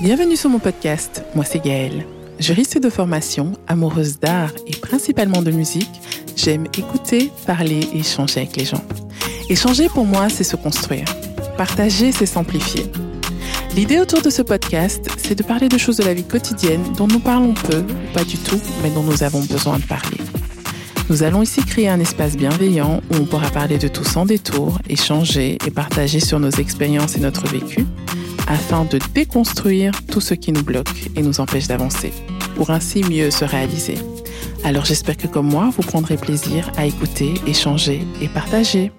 Bienvenue sur mon podcast, moi c'est Gaëlle. Juriste de formation, amoureuse d'art et principalement de musique, j'aime écouter, parler et échanger avec les gens. Échanger pour moi, c'est se construire. Partager, c'est s'amplifier. L'idée autour de ce podcast, c'est de parler de choses de la vie quotidienne dont nous parlons peu, ou pas du tout, mais dont nous avons besoin de parler. Nous allons ici créer un espace bienveillant où on pourra parler de tout sans détour, échanger et partager sur nos expériences et notre vécu, afin de déconstruire tout ce qui nous bloque et nous empêche d'avancer, pour ainsi mieux se réaliser. Alors j'espère que comme moi, vous prendrez plaisir à écouter, échanger et partager.